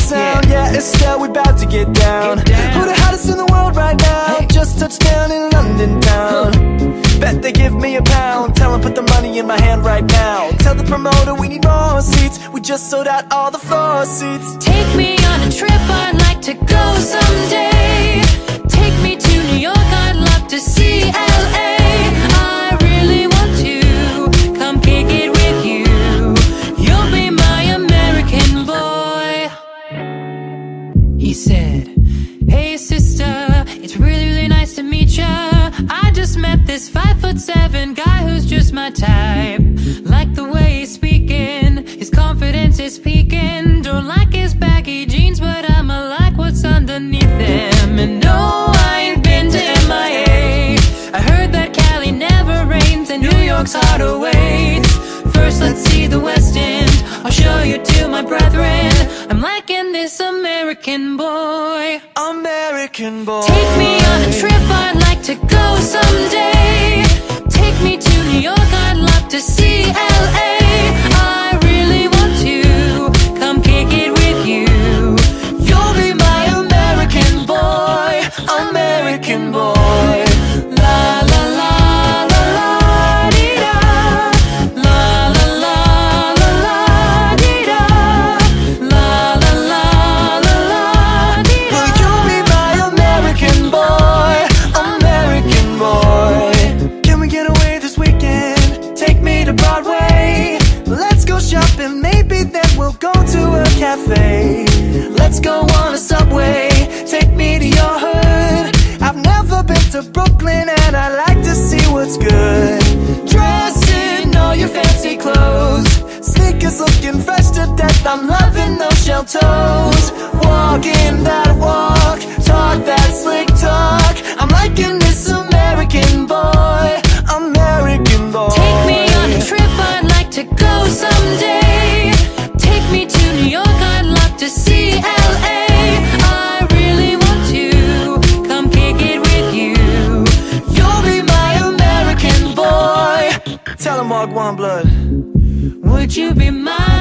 sound Yeah, Estelle, we about to get down. Get down. Who the hottest in the world right now? Hey. Just touched down in London town Bet they give me a pound Tell 'em put the money in my hand right now Tell the promoter we need more seats We just sold out all the floor seats Take me on a trip, I'd like to go someday. York's hard awaits. First, let's see the West End. I'll show you to my brethren. I'm liking this American boy. American boy Take me on a trip, I'd like to go someday. Cafe Let's go on a subway. Take me to your hood. I've never been to Brooklyn And I like to see what's good. Dress in all your fancy clothes. Sneakers looking fresh to death. I'm loving those shell toes. Walking that walk Blood Would you be mine?